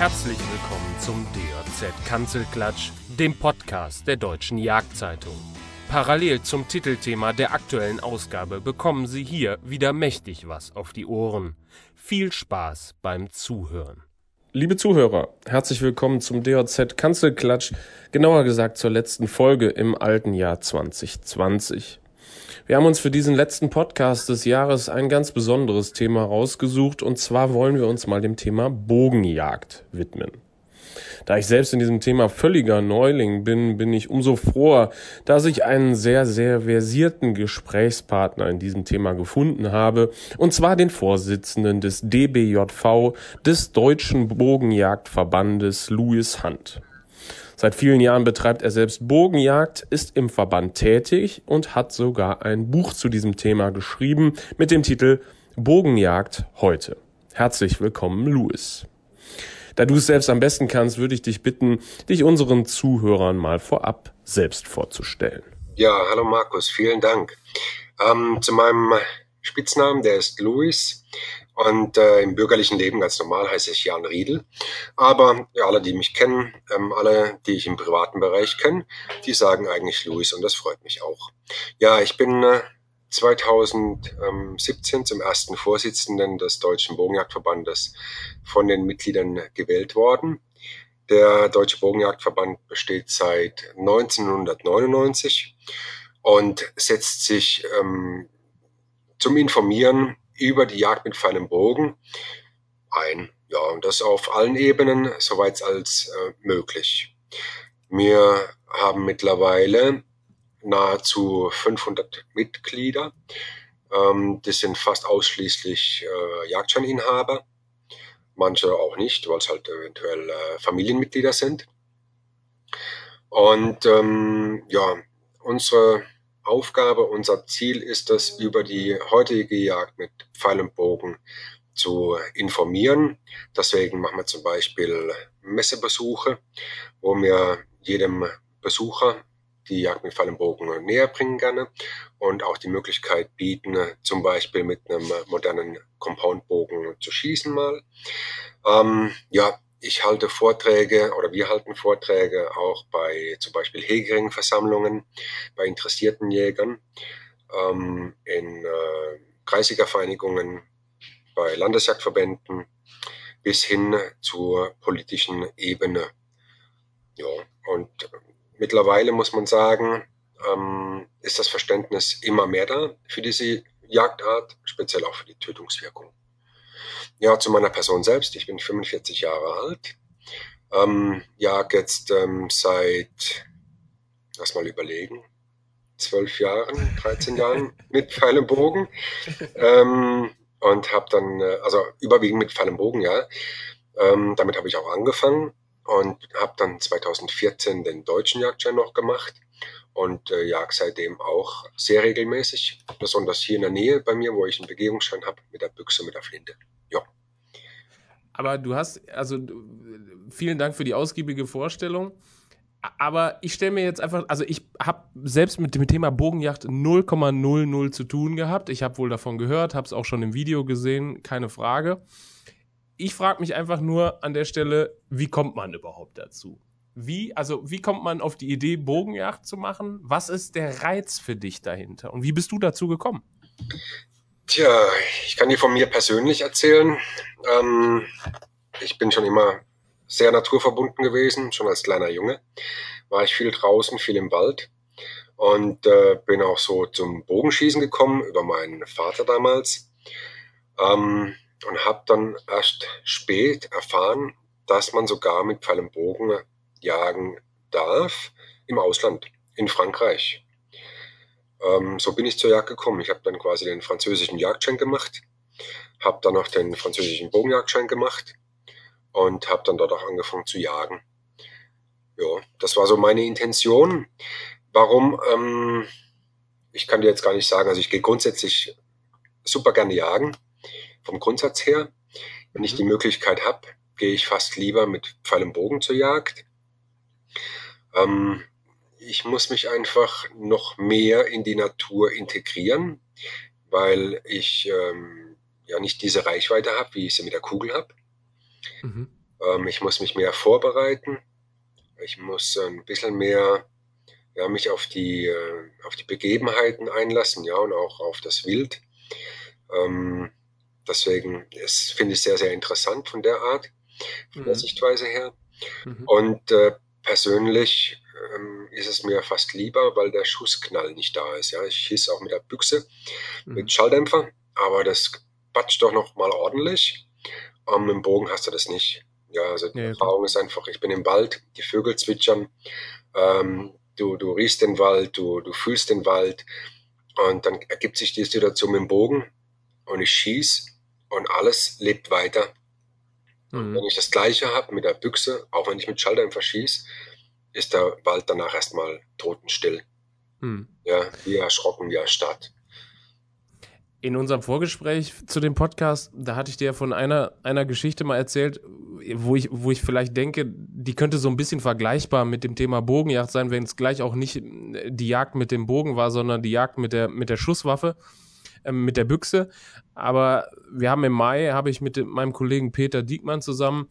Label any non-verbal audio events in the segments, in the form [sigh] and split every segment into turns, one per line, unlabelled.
Herzlich willkommen zum DJZ Kanzelklatsch, dem Podcast der Deutschen Jagdzeitung. Parallel zum Titelthema der aktuellen Ausgabe bekommen Sie hier wieder mächtig was auf die Ohren. Viel Spaß beim Zuhören.
Liebe Zuhörer, herzlich willkommen zum DJZ Kanzelklatsch, genauer gesagt zur letzten Folge im alten Jahr 2020. Wir haben uns für diesen letzten Podcast des Jahres ein ganz besonderes Thema rausgesucht und zwar wollen wir uns mal dem Thema Bogenjagd widmen. Da ich selbst in diesem Thema völliger Neuling bin, bin ich umso froher, dass ich einen sehr, sehr versierten Gesprächspartner in diesem Thema gefunden habe, und zwar den Vorsitzenden des DBJV des Deutschen Bogenjagdverbandes Louis Hunt. Seit vielen Jahren betreibt er selbst Bogenjagd, ist im Verband tätig und hat sogar ein Buch zu diesem Thema geschrieben mit dem Titel Bogenjagd heute. Herzlich willkommen, Louis. Da du es selbst am besten kannst, würde ich dich bitten, dich unseren Zuhörern mal vorab selbst vorzustellen.
Ja, hallo Markus, vielen Dank. Ähm, zu meinem Spitznamen, der ist Louis. Und äh, im bürgerlichen Leben ganz normal heiße ich Jan Riedel. Aber ja, alle, die mich kennen, ähm, alle, die ich im privaten Bereich kenne, die sagen eigentlich Louis und das freut mich auch. Ja, ich bin äh, 2017 zum ersten Vorsitzenden des Deutschen Bogenjagdverbandes von den Mitgliedern gewählt worden. Der Deutsche Bogenjagdverband besteht seit 1999 und setzt sich ähm, zum Informieren über die Jagd mit und Bogen ein. Ja, und das auf allen Ebenen, soweit als äh, möglich. Wir haben mittlerweile nahezu 500 Mitglieder. Ähm, das sind fast ausschließlich äh, Jagdscheininhaber. Manche auch nicht, weil es halt eventuell äh, Familienmitglieder sind. Und ähm, ja, unsere Aufgabe, unser Ziel ist es, über die heutige Jagd mit Pfeil und Bogen zu informieren. Deswegen machen wir zum Beispiel Messebesuche, wo wir jedem Besucher die Jagd mit Pfeil und Bogen näher bringen gerne und auch die Möglichkeit bieten, zum Beispiel mit einem modernen Compoundbogen zu schießen mal. Ähm, ja, ich halte Vorträge oder wir halten Vorträge auch bei zum Beispiel Hegering-Versammlungen, bei interessierten Jägern, ähm, in äh, Kreisliga-Vereinigungen, bei Landesjagdverbänden bis hin zur politischen Ebene. Ja, und mittlerweile muss man sagen, ähm, ist das Verständnis immer mehr da für diese Jagdart, speziell auch für die Tötungswirkung. Ja, zu meiner Person selbst. Ich bin 45 Jahre alt. Ähm, jag jetzt ähm, seit, lass mal überlegen, zwölf Jahren, 13 Jahren [laughs] mit Pfeil und Bogen. Ähm, und habe dann, äh, also überwiegend mit Pfeil und Bogen, ja. Ähm, damit habe ich auch angefangen und habe dann 2014 den deutschen Jagdschein noch gemacht und äh, jag seitdem auch sehr regelmäßig, besonders hier in der Nähe bei mir, wo ich einen Begehungsschein habe, mit der Büchse, mit der Flinte. Ja.
Aber du hast, also vielen Dank für die ausgiebige Vorstellung. Aber ich stelle mir jetzt einfach, also ich habe selbst mit dem Thema Bogenjacht 0,00 zu tun gehabt. Ich habe wohl davon gehört, habe es auch schon im Video gesehen, keine Frage. Ich frage mich einfach nur an der Stelle, wie kommt man überhaupt dazu? Wie, also wie kommt man auf die Idee, Bogenjacht zu machen? Was ist der Reiz für dich dahinter? Und wie bist du dazu gekommen?
Tja, ich kann dir von mir persönlich erzählen. Ähm, ich bin schon immer sehr naturverbunden gewesen, schon als kleiner Junge. War ich viel draußen, viel im Wald und äh, bin auch so zum Bogenschießen gekommen über meinen Vater damals ähm, und habe dann erst spät erfahren, dass man sogar mit Pfeil und Bogen jagen darf im Ausland, in Frankreich. Ähm, so bin ich zur Jagd gekommen. Ich habe dann quasi den französischen Jagdschein gemacht, habe dann noch den französischen Bogenjagdschein gemacht und habe dann dort auch angefangen zu jagen. Ja, das war so meine Intention. Warum? Ähm, ich kann dir jetzt gar nicht sagen. Also ich gehe grundsätzlich super gerne jagen, vom Grundsatz her. Wenn ich die mhm. Möglichkeit habe, gehe ich fast lieber mit Pfeil und Bogen zur Jagd. Ähm, ich muss mich einfach noch mehr in die Natur integrieren, weil ich ähm, ja nicht diese Reichweite habe, wie ich sie mit der Kugel habe. Mhm. Ähm, ich muss mich mehr vorbereiten. Ich muss ein bisschen mehr ja, mich auf die, äh, auf die Begebenheiten einlassen, ja, und auch auf das Wild. Ähm, deswegen finde ich sehr, sehr interessant von der Art, von mhm. der Sichtweise her. Mhm. Und äh, persönlich ähm, ist es mir fast lieber, weil der Schussknall nicht da ist. Ja, ich schieße auch mit der Büchse, mhm. mit Schalldämpfer, aber das patscht doch noch mal ordentlich. Um, mit dem Bogen hast du das nicht. Ja, also die ja, Erfahrung ist einfach, ich bin im Wald, die Vögel zwitschern, ähm, du, du riechst den Wald, du, du fühlst den Wald und dann ergibt sich die Situation mit dem Bogen und ich schieße und alles lebt weiter. Mhm. Wenn ich das gleiche habe mit der Büchse, auch wenn ich mit Schalldämpfer schieße, ist der Wald danach erstmal totenstill. Mhm. Ja, wie erschrocken, wie erstarrt
in unserem Vorgespräch zu dem Podcast, da hatte ich dir von einer, einer Geschichte mal erzählt, wo ich, wo ich vielleicht denke, die könnte so ein bisschen vergleichbar mit dem Thema Bogenjagd sein, wenn es gleich auch nicht die Jagd mit dem Bogen war, sondern die Jagd mit der, mit der Schusswaffe, äh, mit der Büchse. Aber wir haben im Mai, habe ich mit meinem Kollegen Peter Diekmann zusammen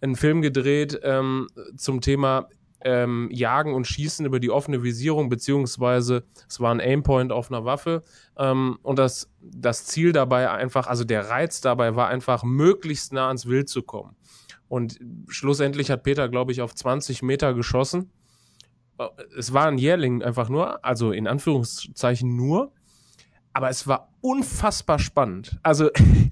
einen Film gedreht ähm, zum Thema ähm, Jagen und Schießen über die offene Visierung, beziehungsweise es war ein Aimpoint auf einer Waffe. Ähm, und das, das Ziel dabei einfach, also der Reiz dabei war einfach, möglichst nah ans Wild zu kommen. Und schlussendlich hat Peter, glaube ich, auf 20 Meter geschossen. Äh, es war ein Jährling einfach nur, also in Anführungszeichen nur. Aber es war unfassbar spannend. Also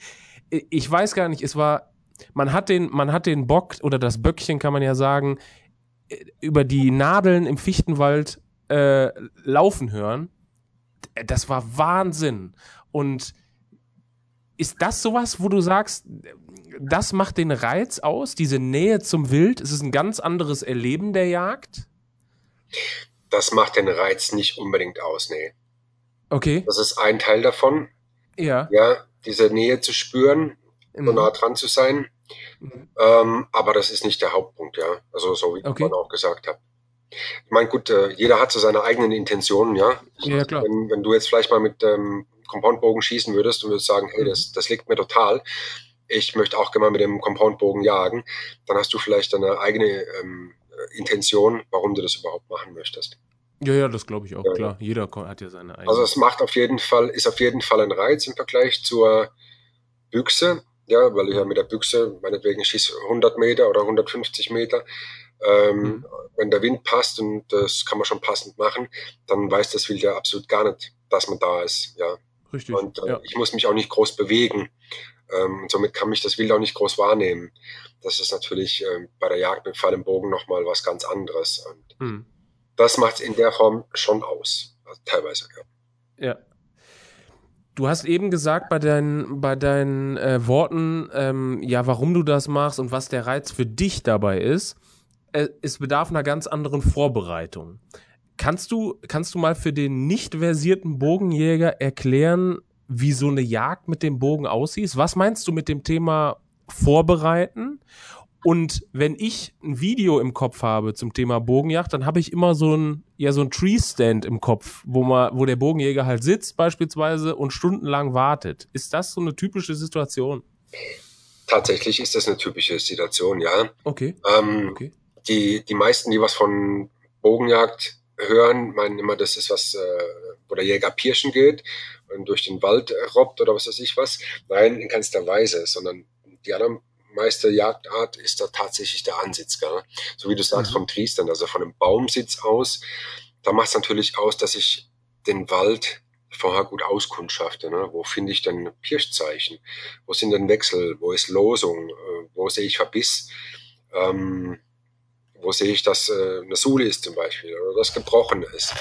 [laughs] ich weiß gar nicht, es war, man hat den, man hat den Bock oder das Böckchen kann man ja sagen, über die Nadeln im Fichtenwald äh, laufen hören, das war Wahnsinn. Und ist das sowas, wo du sagst, das macht den Reiz aus, diese Nähe zum Wild? Ist es ein ganz anderes Erleben der Jagd?
Das macht den Reiz nicht unbedingt aus, nee.
Okay.
Das ist ein Teil davon.
Ja.
Ja, diese Nähe zu spüren, mhm. so nah dran zu sein. Mhm. Ähm, aber das ist nicht der Hauptpunkt, ja. Also so wie okay. man auch gesagt hat. Ich meine, gut, äh, jeder hat so seine eigenen Intentionen, ja.
ja klar.
Wenn, wenn du jetzt vielleicht mal mit ähm, Compoundbogen schießen würdest und würdest sagen, hey, das, das liegt mir total, ich möchte auch gerne mal mit dem Compoundbogen jagen, dann hast du vielleicht eine eigene ähm, Intention, warum du das überhaupt machen möchtest.
Ja, ja, das glaube ich auch, ja, klar. Jeder hat ja seine eigene.
Also es macht auf jeden Fall, ist auf jeden Fall ein Reiz im Vergleich zur Büchse ja, weil ich ja mit der Büchse, meinetwegen schieße 100 Meter oder 150 Meter. Ähm, mhm. Wenn der Wind passt und das kann man schon passend machen, dann weiß das Wild ja absolut gar nicht, dass man da ist. Ja.
Richtig.
Und äh,
ja.
ich muss mich auch nicht groß bewegen. Ähm, somit kann mich das Wild auch nicht groß wahrnehmen. Das ist natürlich äh, bei der Jagd mit Pfeil im Bogen nochmal was ganz anderes. Und mhm. Das macht es in der Form schon aus. Also teilweise,
ja. Ja, Du hast eben gesagt bei deinen, bei deinen äh, Worten, ähm, ja, warum du das machst und was der Reiz für dich dabei ist. Äh, es bedarf einer ganz anderen Vorbereitung. Kannst du, kannst du mal für den nicht versierten Bogenjäger erklären, wie so eine Jagd mit dem Bogen aussieht? Was meinst du mit dem Thema Vorbereiten? Und wenn ich ein Video im Kopf habe zum Thema Bogenjagd, dann habe ich immer so ein, ja, so ein Tree-Stand im Kopf, wo man, wo der Bogenjäger halt sitzt beispielsweise und stundenlang wartet. Ist das so eine typische Situation?
Tatsächlich ist das eine typische Situation, ja.
Okay.
Ähm, okay. Die, die meisten, die was von Bogenjagd hören, meinen immer, das ist was, äh, wo der Jäger pirschen geht und durch den Wald robbt oder was weiß ich was. Nein, in keinster Weise, sondern die anderen meiste Jagdart ist da tatsächlich der Ansitz, gell? So wie du sagst, mhm. vom Triestern, also von einem Baumsitz aus. Da macht es natürlich aus, dass ich den Wald vorher gut auskundschafte. Ne? Wo finde ich denn Pirschzeichen? Wo sind denn Wechsel? Wo ist Losung? Äh, wo sehe ich Verbiss? Ähm, wo sehe ich, dass äh, eine Sule ist zum Beispiel oder das gebrochen ist?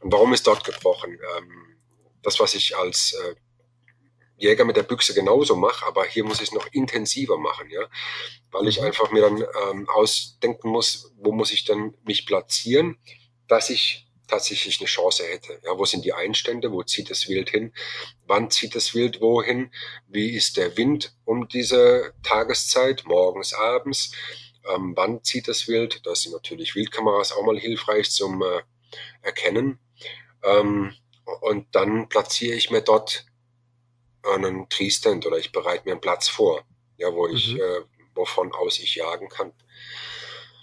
Und warum ist dort gebrochen? Ähm, das, was ich als äh, Jäger mit der Büchse genauso mache, aber hier muss ich es noch intensiver machen, ja, weil ich mhm. einfach mir dann ähm, ausdenken muss, wo muss ich dann mich platzieren, dass ich tatsächlich eine Chance hätte. Ja, wo sind die Einstände? Wo zieht das Wild hin? Wann zieht das Wild wohin? Wie ist der Wind um diese Tageszeit? Morgens, abends? Ähm, wann zieht das Wild? Da sind natürlich Wildkameras auch mal hilfreich zum äh, Erkennen. Ähm, und dann platziere ich mir dort einen Tree-Stand oder ich bereite mir einen Platz vor, ja, wo ich mhm. äh, wovon aus ich jagen kann.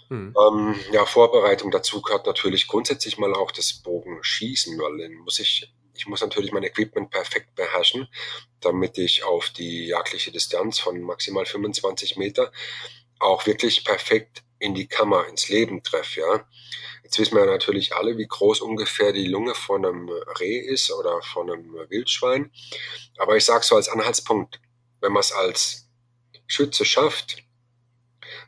Mhm. Ähm, ja, Vorbereitung dazu gehört natürlich grundsätzlich mal auch das Bogenschießen, weil dann muss ich, ich muss natürlich mein Equipment perfekt beherrschen, damit ich auf die jagdliche Distanz von maximal 25 Meter auch wirklich perfekt in die Kammer, ins Leben treffe, ja. Jetzt wissen wir natürlich alle, wie groß ungefähr die Lunge von einem Reh ist oder von einem Wildschwein. Aber ich sage so als Anhaltspunkt, wenn man es als Schütze schafft,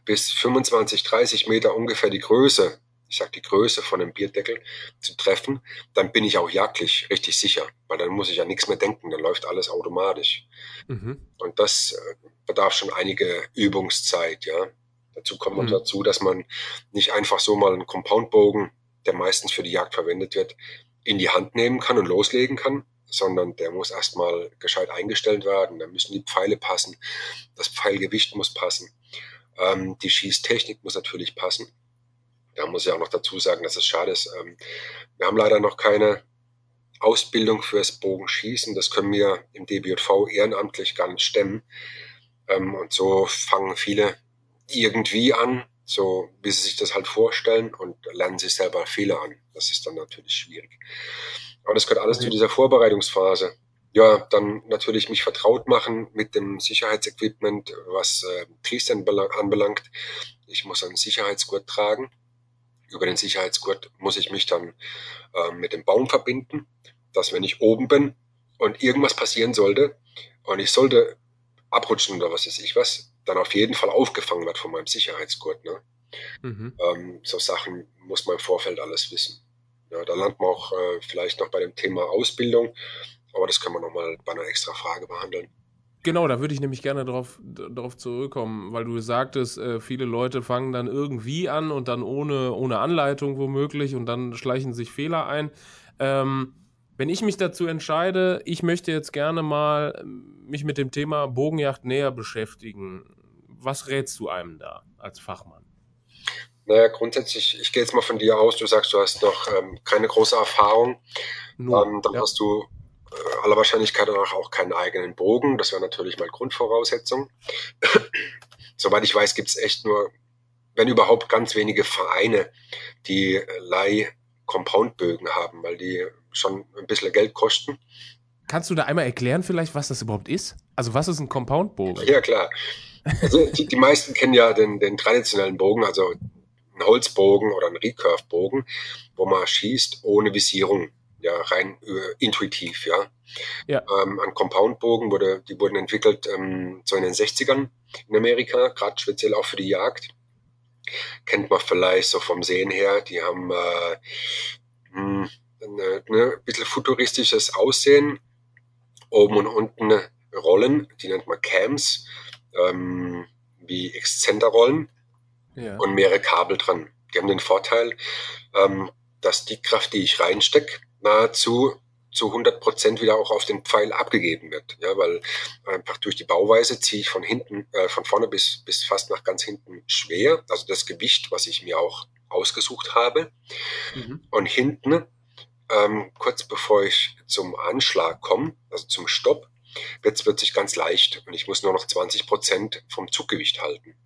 bis 25, 30 Meter ungefähr die Größe, ich sag die Größe von einem Bierdeckel zu treffen, dann bin ich auch jagdlich richtig sicher, weil dann muss ich ja nichts mehr denken, dann läuft alles automatisch. Mhm. Und das äh, bedarf schon einige Übungszeit, ja. Dazu kommt noch mhm. dazu, dass man nicht einfach so mal einen Compoundbogen, der meistens für die Jagd verwendet wird, in die Hand nehmen kann und loslegen kann, sondern der muss erstmal gescheit eingestellt werden. Da müssen die Pfeile passen, das Pfeilgewicht muss passen. Ähm, die Schießtechnik muss natürlich passen. Da muss ich auch noch dazu sagen, dass es schade ist. Ähm, wir haben leider noch keine Ausbildung fürs Bogenschießen. Das können wir im DBJV ehrenamtlich gar nicht stemmen. Ähm, und so fangen viele irgendwie an, so wie sie sich das halt vorstellen und lernen sich selber Fehler an. Das ist dann natürlich schwierig. Aber das gehört alles zu dieser Vorbereitungsphase ja, dann natürlich mich vertraut machen mit dem Sicherheitsequipment, was äh, Triestern anbelangt. Ich muss einen Sicherheitsgurt tragen. Über den Sicherheitsgurt muss ich mich dann äh, mit dem Baum verbinden, dass wenn ich oben bin und irgendwas passieren sollte und ich sollte abrutschen oder was weiß ich was, dann auf jeden Fall aufgefangen wird von meinem Sicherheitsgurt. Ne? Mhm. Ähm, so Sachen muss man im Vorfeld alles wissen. Ja, da landet man auch äh, vielleicht noch bei dem Thema Ausbildung. Aber das können wir nochmal bei einer extra Frage behandeln.
Genau, da würde ich nämlich gerne darauf, darauf zurückkommen, weil du sagtest, äh, viele Leute fangen dann irgendwie an und dann ohne, ohne Anleitung womöglich und dann schleichen sich Fehler ein. Ähm, wenn ich mich dazu entscheide, ich möchte jetzt gerne mal mich mit dem Thema Bogenjagd näher beschäftigen, was rätst du einem da als Fachmann?
Naja, grundsätzlich, ich gehe jetzt mal von dir aus, du sagst, du hast noch ähm, keine große Erfahrung. Nur, ähm, dann ja. hast du äh, aller Wahrscheinlichkeit nach auch keinen eigenen Bogen. Das wäre natürlich mal Grundvoraussetzung. [clears throat] Soweit ich weiß, gibt es echt nur, wenn überhaupt, ganz wenige Vereine, die Leih-Compound-Bögen haben, weil die schon ein bisschen Geld kosten.
Kannst du da einmal erklären vielleicht, was das überhaupt ist? Also was ist ein Compound-Bogen?
Ja, klar. Also die, die meisten kennen ja den, den traditionellen Bogen, also einen Holzbogen oder einen Recurve-Bogen, wo man schießt ohne Visierung ja rein äh, intuitiv, ja. ja. Ähm, ein Compoundbogen wurde, die wurden entwickelt ähm, so in den 60ern in Amerika, gerade speziell auch für die Jagd. Kennt man vielleicht so vom Sehen her, die haben äh, hm, eine, eine bisschen futuristisches Aussehen. Oben und unten Rollen, die nennt man Cams, ähm, wie Exzenterrollen ja. und mehrere Kabel dran. Die haben den Vorteil, ähm, dass die Kraft, die ich reinstecke, nahezu zu 100 Prozent wieder auch auf den Pfeil abgegeben wird. Ja, weil einfach durch die Bauweise ziehe ich von hinten, äh, von vorne bis, bis fast nach ganz hinten schwer. Also das Gewicht, was ich mir auch ausgesucht habe. Mhm. Und hinten, ähm, kurz bevor ich zum Anschlag komme, also zum Stopp, wird es plötzlich ganz leicht und ich muss nur noch 20 Prozent vom Zuggewicht halten.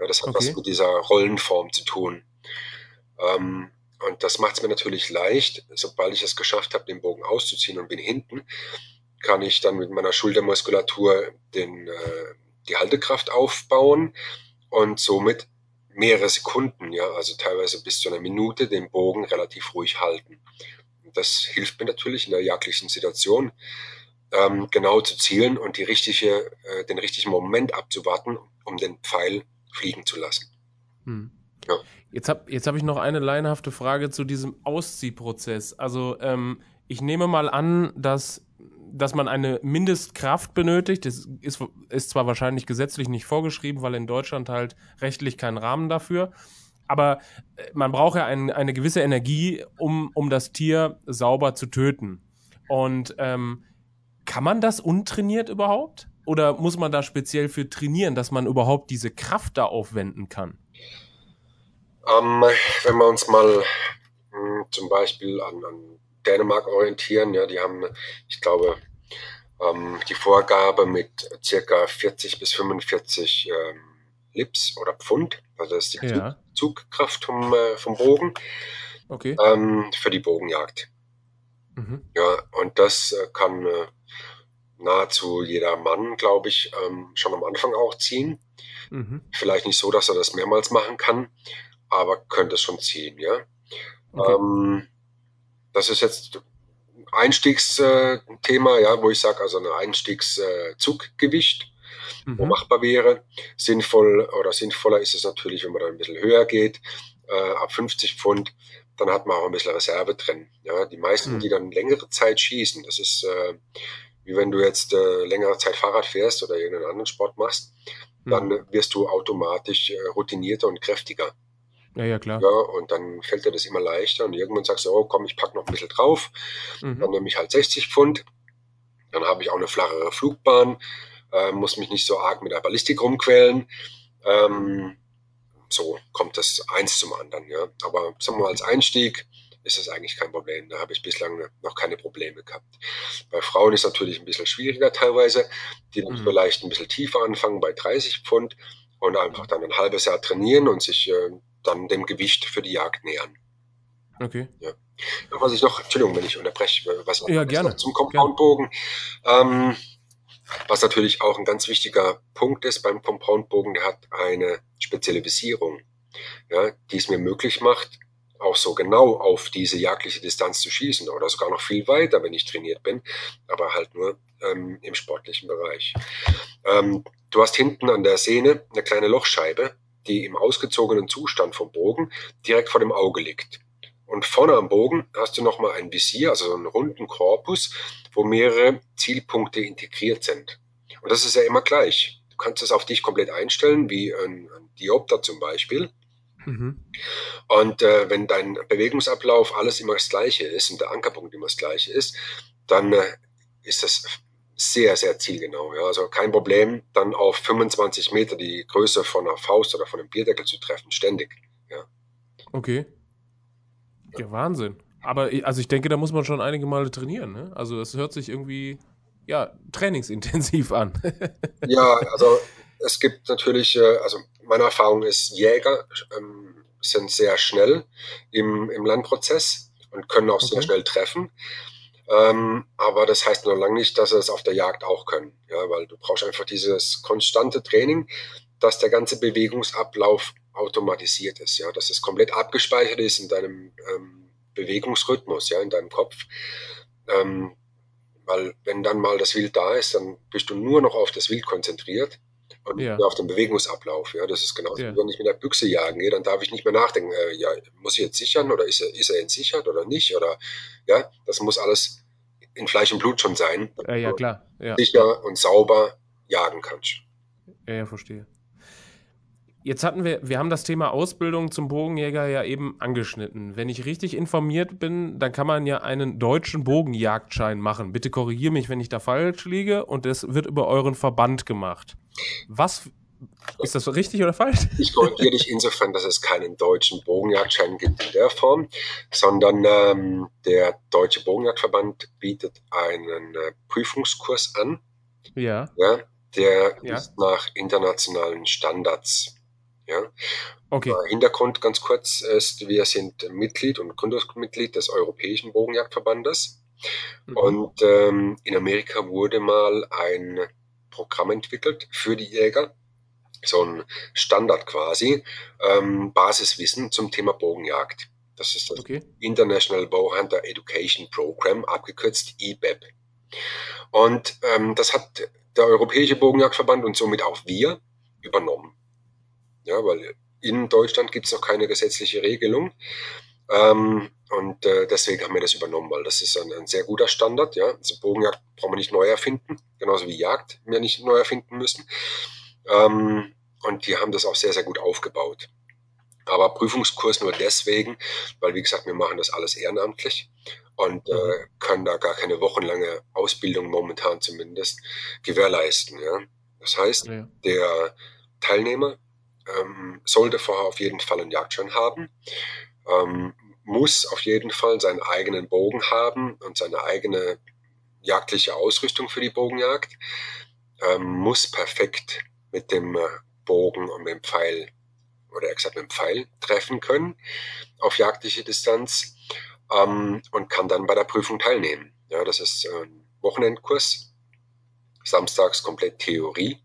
Ja, das hat okay. was mit dieser Rollenform zu tun. Ähm, und das macht es mir natürlich leicht, sobald ich es geschafft habe, den Bogen auszuziehen und bin hinten, kann ich dann mit meiner Schultermuskulatur den, äh, die Haltekraft aufbauen und somit mehrere Sekunden, ja, also teilweise bis zu einer Minute den Bogen relativ ruhig halten. Und das hilft mir natürlich in der jagdlichen Situation, ähm, genau zu zielen und die richtige, äh, den richtigen Moment abzuwarten, um den Pfeil fliegen zu lassen.
Hm. Ja. Jetzt habe jetzt hab ich noch eine laienhafte Frage zu diesem Ausziehprozess. Also ähm, ich nehme mal an, dass, dass man eine Mindestkraft benötigt. Das ist, ist zwar wahrscheinlich gesetzlich nicht vorgeschrieben, weil in Deutschland halt rechtlich kein Rahmen dafür. Aber äh, man braucht ja ein, eine gewisse Energie, um, um das Tier sauber zu töten. Und ähm, kann man das untrainiert überhaupt? Oder muss man da speziell für trainieren, dass man überhaupt diese Kraft da aufwenden kann?
Ähm, wenn wir uns mal mh, hm, zum Beispiel an, an, Dänemark orientieren, ja, die haben, ich glaube, ähm, die Vorgabe mit circa 40 bis 45 ähm, Lips oder Pfund. Also das ist die
Ja.
Zug, Zugkraft vom, äh, vom Bogen
Okay.
ähm, für die Bogenjagd.
Mhm.
Ja, und das äh, kann äh, nahezu jeder Mann, glaube ich, ähm, schon am Anfang auch ziehen.
Mhm.
Vielleicht nicht so, dass er das mehrmals machen kann, aber könnte es schon ziehen, ja.
Okay.
Ähm, das ist jetzt Einstiegsthema, ja, wo ich sage, also ein Einstiegszuggewicht, wo
Mhm.
machbar wäre. Sinnvoll oder sinnvoller ist es natürlich, wenn man dann ein bisschen höher geht, äh, ab 50 Pfund, dann hat man auch ein bisschen Reserve drin. Ja, die meisten,
Mhm.
die dann längere Zeit schießen, das ist äh, wie wenn du jetzt äh, längere Zeit Fahrrad fährst oder irgendeinen anderen Sport machst, dann
Mhm.
äh, wirst du automatisch äh, routinierter und kräftiger.
Ja, ja, klar.
Ja, und dann fällt dir das immer leichter und irgendwann sagst du, oh komm, ich pack noch ein bisschen drauf, dann
Mhm.
nehme ich halt 60 Pfund, dann habe ich auch eine flachere Flugbahn, äh, muss mich nicht so arg mit der Ballistik rumquälen. Ähm, so kommt das eins zum anderen, ja. Aber sagen wir mal, als Einstieg ist das eigentlich kein Problem. Da habe ich bislang noch keine Probleme gehabt. Bei Frauen ist natürlich ein bisschen schwieriger teilweise, die dann
Mhm.
vielleicht ein bisschen tiefer anfangen bei 30 Pfund und einfach dann ein halbes Jahr trainieren und sich äh, dann dem Gewicht für die Jagd nähern.
Okay.
Was ich noch, Entschuldigung, wenn ich unterbreche, was
Ja, gerne.
zum Compoundbogen. Ähm, was natürlich auch ein ganz wichtiger Punkt ist beim Compoundbogen, der hat eine spezielle Visierung, ja, die es mir möglich macht, auch so genau auf diese jagdliche Distanz zu schießen oder sogar noch viel weiter, wenn ich trainiert bin, aber halt nur ähm, im sportlichen Bereich. Ähm, du hast hinten an der Sehne eine kleine Lochscheibe, die im ausgezogenen Zustand vom Bogen direkt vor dem Auge liegt. Und vorne am Bogen hast du nochmal ein Visier, also so einen runden Korpus, wo mehrere Zielpunkte integriert sind. Und das ist ja immer gleich. Du kannst es auf dich komplett einstellen, wie ein, ein Diopter zum Beispiel.
Mhm.
Und äh, wenn dein Bewegungsablauf alles immer das gleiche ist und der Ankerpunkt immer das gleiche ist, dann äh, ist das sehr, sehr zielgenau. Ja? Also kein Problem, dann auf 25 Meter die Größe von einer Faust oder von einem Bierdeckel zu treffen, ständig.
Okay. Ja, Wahnsinn. Aber ich- also ich denke, da muss man schon einige Male trainieren, ne? Also es hört sich irgendwie, ja, trainingsintensiv an. [laughs]
Ja, also es gibt natürlich, äh, also meine Erfahrung ist, Jäger ähm, sind sehr schnell im, im Lernprozess und können auch sehr
Okay.
schnell treffen. Ähm, aber das heißt noch lange nicht, dass sie es auf der Jagd auch können. Ja, weil du brauchst einfach dieses konstante Training, dass der ganze Bewegungsablauf automatisiert ist, ja, dass es komplett abgespeichert ist in deinem ähm, Bewegungsrhythmus, ja, in deinem Kopf. Ähm, weil wenn dann mal das Wild da ist, dann bist du nur noch auf das Wild konzentriert und
Ja.
auf den Bewegungsablauf. Ja, das ist genauso.
Ja.
wie Wenn ich mit der Büchse jagen gehe, dann darf ich nicht mehr nachdenken, äh, ja, muss ich jetzt sichern oder ist er, ist er entsichert oder nicht? Oder ja, das muss alles in Fleisch und Blut schon sein,
ja, ja, klar. Ja.
sicher und sauber jagen kannst.
Ja, ja, verstehe. Jetzt hatten wir, wir haben das Thema Ausbildung zum Bogenjäger ja eben angeschnitten. Wenn ich richtig informiert bin, dann kann man ja einen deutschen Bogenjagdschein machen. Bitte korrigiere mich, wenn ich da falsch liege. Und das wird über euren Verband gemacht. Was ist das richtig oder falsch?
Ich korrigiere dich insofern, dass es keinen deutschen Bogenjagdschein gibt in der Form, sondern ähm, der Deutsche Bogenjagdverband bietet einen äh, Prüfungskurs an,
Ja,
ja, der
Ja.
ist nach internationalen Standards. Ja.
okay.
Äh, Hintergrund ganz kurz ist, wir sind Mitglied und Gründungsmitglied des Europäischen Bogenjagdverbandes.
Mhm.
Und ähm, in Amerika wurde mal ein Programm entwickelt für die Jäger, so ein Standard quasi, ähm, Basiswissen zum Thema Bogenjagd. Das ist das
Okay.
International Bowhunter Education Program, abgekürzt IBEP. Und ähm, das hat der Europäische Bogenjagdverband und somit auch wir übernommen. Ja, weil in Deutschland gibt es noch keine gesetzliche Regelung. Ähm, und äh, deswegen haben wir das übernommen, weil das ist ein, ein sehr guter Standard. Ja, also Bogenjagd brauchen wir nicht neu erfinden, genauso wie Jagd wir nicht neu erfinden müssen. Ähm, und die haben das auch sehr, sehr gut aufgebaut. Aber Prüfungskurs nur deswegen, weil wie gesagt, wir machen das alles ehrenamtlich und äh, können da gar keine wochenlange Ausbildung momentan zumindest gewährleisten. Ja? Das heißt,
Ja, ja.
der Teilnehmer ähm, sollte vorher auf jeden Fall einen Jagdschein haben, ähm, muss auf jeden Fall seinen eigenen Bogen haben und seine eigene jagdliche Ausrüstung für die Bogenjagd, ähm, muss perfekt mit dem äh, Bogen und mit dem Pfeil oder exakt mit dem Pfeil treffen können auf jagdliche Distanz ähm, und kann dann bei der Prüfung teilnehmen. Ja, das ist ein Wochenendkurs, samstags komplett Theorie,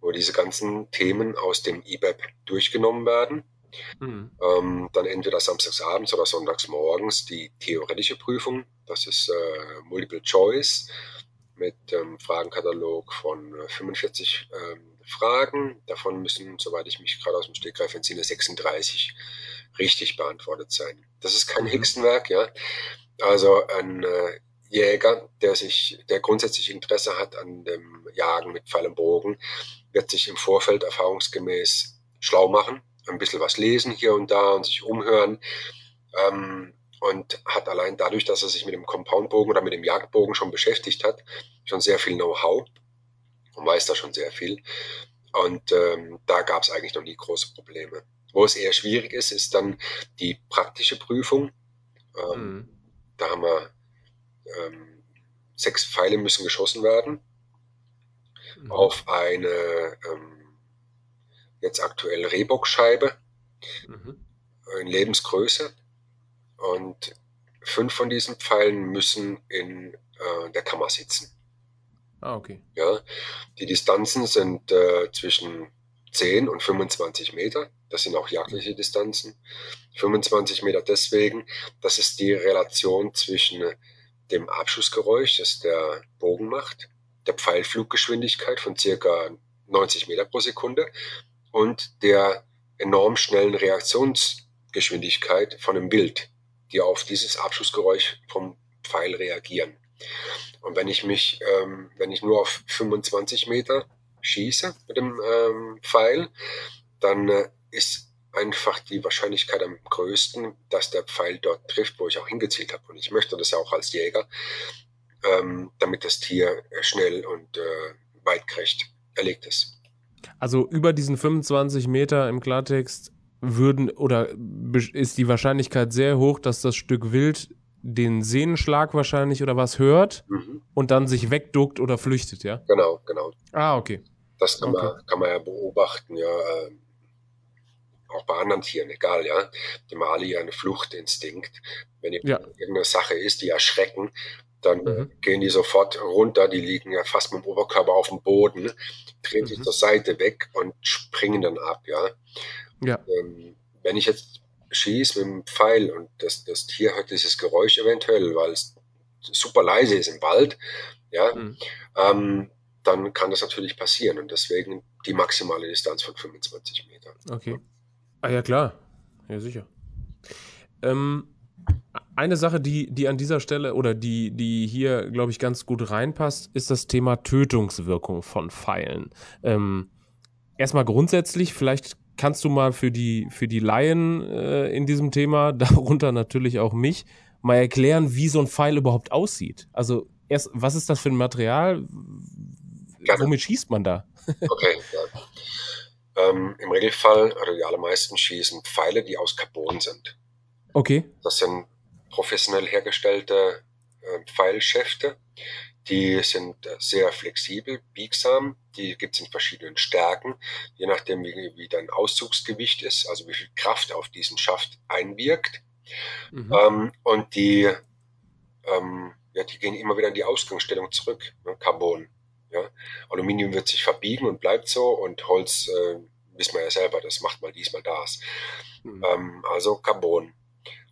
wo diese ganzen Themen aus dem IBEP durchgenommen werden. Mhm. Ähm, dann entweder samstags abends oder sonntags morgens die theoretische Prüfung. Das ist äh, Multiple Choice mit ähm, Fragenkatalog von 45 äh, ähm, Fragen. Davon müssen, soweit ich mich gerade aus dem Stegreif entziehe, 36 richtig beantwortet sein. Das ist kein mhm. Hexenwerk, ja. Also ein äh, Jäger, der sich, der grundsätzlich Interesse hat an dem Jagen mit Pfeil und Bogen, wird sich im Vorfeld erfahrungsgemäß schlau machen, ein bisschen was lesen hier und da und sich umhören. Ähm, und hat allein dadurch, dass er sich mit dem Compoundbogen oder mit dem Jagdbogen schon beschäftigt hat, schon sehr viel Know-how und weiß da schon sehr viel. Und ähm, da gab es eigentlich noch nie große Probleme. Wo es eher schwierig ist, ist dann die praktische Prüfung. Ähm, mhm. Da haben wir ähm, sechs Pfeile müssen geschossen werden mhm. auf eine ähm, jetzt aktuell Rehbockscheibe mhm. in Lebensgröße und fünf von diesen Pfeilen müssen in äh, der Kammer sitzen.
Ah, okay.
Ja, die Distanzen sind äh, zwischen 10 und 25 Meter. Das sind auch jagdliche Distanzen. 25 Meter deswegen, das ist die Relation zwischen dem Abschussgeräusch, das der Bogen macht, der Pfeilfluggeschwindigkeit von circa 90 Meter pro Sekunde und der enorm schnellen Reaktionsgeschwindigkeit von dem Bild, die auf dieses Abschussgeräusch vom Pfeil reagieren. Und wenn ich mich, ähm, wenn ich nur auf 25 Meter schieße mit dem ähm, Pfeil, dann äh, ist einfach die Wahrscheinlichkeit am größten, dass der Pfeil dort trifft, wo ich auch hingezielt habe. Und ich möchte das ja auch als Jäger, ähm, damit das Tier schnell und äh, weitgerecht erlegt ist.
Also über diesen 25 Meter im Klartext würden oder ist die Wahrscheinlichkeit sehr hoch, dass das Stück Wild den Sehnenschlag wahrscheinlich oder was hört mhm. und dann sich wegduckt oder flüchtet, ja?
Genau, genau.
Ah, okay.
Das kann, okay. man, kann man ja beobachten, ja. Äh, auch bei anderen Tieren, egal, ja. Die haben alle ja einen Fluchtinstinkt. Wenn ja. irgendeine Sache ist, die erschrecken, dann mhm. gehen die sofort runter, die liegen ja fast mit dem Oberkörper auf dem Boden, drehen mhm. sich zur Seite weg und springen dann ab, ja.
ja.
Ähm, wenn ich jetzt schieße mit dem Pfeil und das, das Tier hört dieses Geräusch eventuell, weil es super leise ist im Wald, ja, mhm. ähm, dann kann das natürlich passieren und deswegen die maximale Distanz von 25 Metern.
Okay. Ah ja, klar. Ja, sicher. Ähm, eine Sache, die, die an dieser Stelle oder die, die hier, glaube ich, ganz gut reinpasst, ist das Thema Tötungswirkung von Pfeilen. Ähm, erstmal grundsätzlich, vielleicht kannst du mal für die, für die Laien äh, in diesem Thema, [laughs] darunter natürlich auch mich, mal erklären, wie so ein Pfeil überhaupt aussieht. Also erst, was ist das für ein Material? Gerne. Womit schießt man da? [laughs]
Okay, ja. Ähm, Im Regelfall, oder die allermeisten schießen Pfeile, die aus Carbon sind.
Okay.
Das sind professionell hergestellte äh, Pfeilschäfte. Die sind äh, sehr flexibel, biegsam. Die gibt es in verschiedenen Stärken, je nachdem, wie, wie dein Auszugsgewicht ist, also wie viel Kraft auf diesen Schaft einwirkt. Mhm. Ähm, und die, ähm, ja, die gehen immer wieder in die Ausgangsstellung zurück. Ne? Carbon. Ja? Aluminium wird sich verbiegen und bleibt so und Holz, äh, wissen wir ja selber, das macht mal dies, mal das. Mhm. Ähm, also Carbon.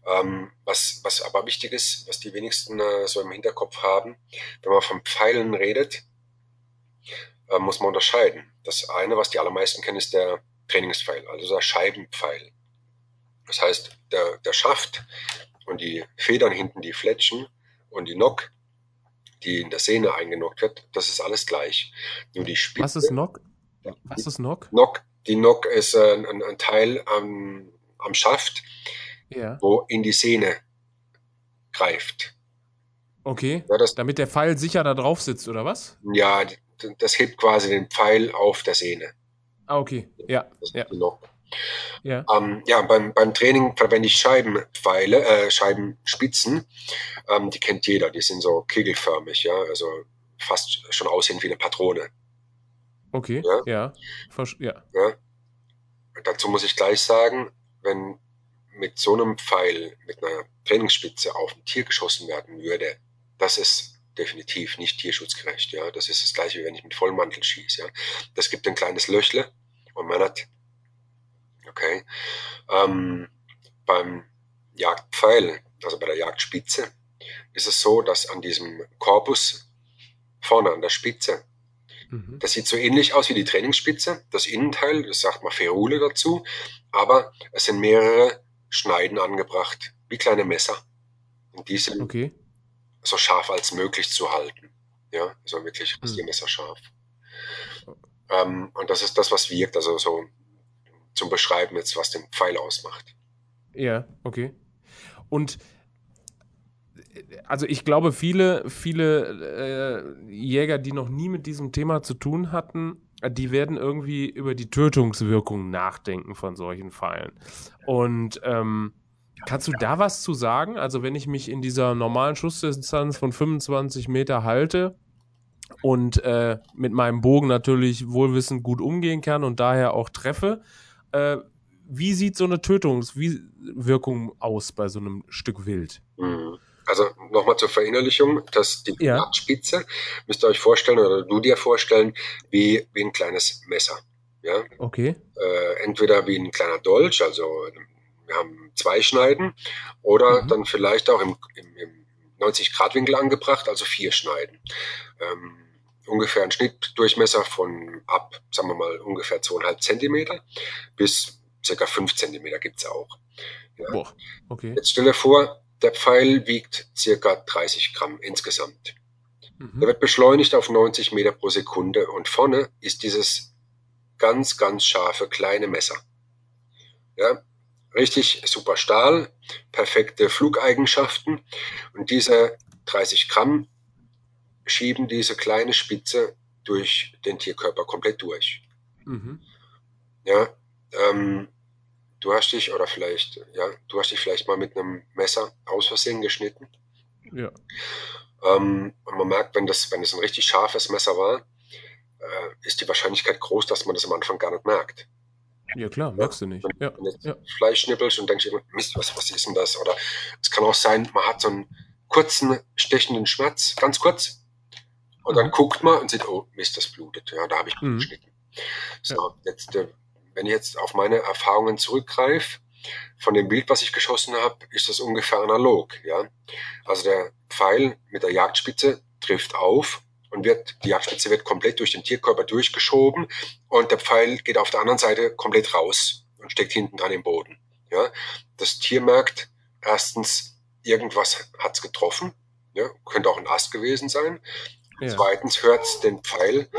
Ähm, was, was aber wichtig ist, was die wenigsten äh, so im Hinterkopf haben, wenn man von Pfeilen redet, äh, muss man unterscheiden. Das eine, was die allermeisten kennen, ist der Trainingspfeil, also der Scheibenpfeil. Das heißt, der, der Schaft und die Federn hinten, die Fletschen und die Nock, die in der Sehne eingenockt wird, das ist alles gleich.
Nur die Spitze, Was ist Nock? Was ist Nock?
Nock, die Nock ist äh, ein, ein, Teil am, am Schaft,
ja.
wo in die Sehne greift.
Okay. Ja, das, Damit der Pfeil sicher da drauf sitzt, oder was?
Ja, das hebt quasi den Pfeil auf der Sehne.
Ah, okay. Ja. Ja.
Ja, ähm, ja beim, beim Training verwende ich Scheibenpfeile, äh, Scheibenspitzen. Ähm, die kennt jeder, die sind so kegelförmig, ja, also fast schon aussehen wie eine Patrone.
Okay, ja. Ja.
ja. ja. Dazu muss ich gleich sagen, wenn mit so einem Pfeil, mit einer Trainingsspitze auf ein Tier geschossen werden würde, das ist definitiv nicht tierschutzgerecht. Ja, das ist das gleiche, wie wenn ich mit Vollmantel schieße. Ja, das gibt ein kleines Löchle und man hat, okay, ähm, beim Jagdpfeil, also bei der Jagdspitze, ist es so, dass an diesem Korpus vorne an der Spitze, mhm. das sieht so ähnlich aus wie die Trainingsspitze, das Innenteil, das sagt man Ferule dazu, aber es sind mehrere Schneiden angebracht, wie kleine Messer. Und die sind okay. so scharf als möglich zu halten. Ja, so wirklich rasiermesserscharf. Mhm. Ähm, und das ist das, was wirkt, also so zum Beschreiben jetzt, was den Pfeil ausmacht.
Ja, okay. Und also ich glaube, viele, viele äh, Jäger, die noch nie mit diesem Thema zu tun hatten, die werden irgendwie über die Tötungswirkung nachdenken von solchen Pfeilen. Und ähm, kannst du da was zu sagen? Also wenn ich mich in dieser normalen Schussdistanz von 25 Meter halte und äh, mit meinem Bogen natürlich wohlwissend gut umgehen kann und daher auch treffe, äh, wie sieht so eine Tötungswirkung aus bei so einem Stück Wild?
Mhm. Also nochmal zur Verinnerlichung, dass die ja. Blattspitze, müsst ihr euch vorstellen oder du dir vorstellen, wie, wie ein kleines Messer. Ja?
Okay.
Äh, entweder wie ein kleiner Dolch, also wir haben zwei Schneiden, oder mhm. dann vielleicht auch im, im, im 90-Grad-Winkel angebracht, also vier Schneiden. Ähm, ungefähr ein Schnittdurchmesser von ab, sagen wir mal, ungefähr zweieinhalb Zentimeter bis circa fünf Zentimeter gibt's auch. Ja. Boah, okay. Jetzt stell dir vor, der Pfeil wiegt circa 30 Gramm insgesamt. Mhm. Er wird beschleunigt auf 90 Meter pro Sekunde und vorne ist dieses ganz, ganz scharfe kleine Messer. Ja, richtig super Stahl, perfekte Flugeigenschaften und diese 30 Gramm schieben diese kleine Spitze durch den Tierkörper komplett durch. Mhm. Ja, ähm, du hast dich, oder vielleicht, ja, du hast dich vielleicht mal mit einem Messer aus Versehen geschnitten.
Ja.
Ähm, und man merkt, wenn das, wenn es ein richtig scharfes Messer war, äh, ist die Wahrscheinlichkeit groß, dass man das am Anfang gar nicht merkt.
Ja, klar, merkst du nicht. Wenn, ja.
wenn jetzt ja. Fleisch schnippelst und denkst, Mist, was, was ist denn das? Oder es kann auch sein, man hat so einen kurzen, stechenden Schmerz, ganz kurz. Und mhm. dann guckt man und sieht, oh, Mist, das blutet. Ja, da habe ich mhm. geschnitten. So, ja. jetzt äh, wenn ich jetzt auf meine Erfahrungen zurückgreife, von dem Bild, was ich geschossen habe, ist das ungefähr analog. Ja? Also der Pfeil mit der Jagdspitze trifft auf und wird, die Jagdspitze wird komplett durch den Tierkörper durchgeschoben und der Pfeil geht auf der anderen Seite komplett raus und steckt hinten dran im Boden. Ja? Das Tier merkt erstens, irgendwas hat's getroffen, ja? könnte auch ein Ast gewesen sein. Ja. Zweitens hört den Pfeil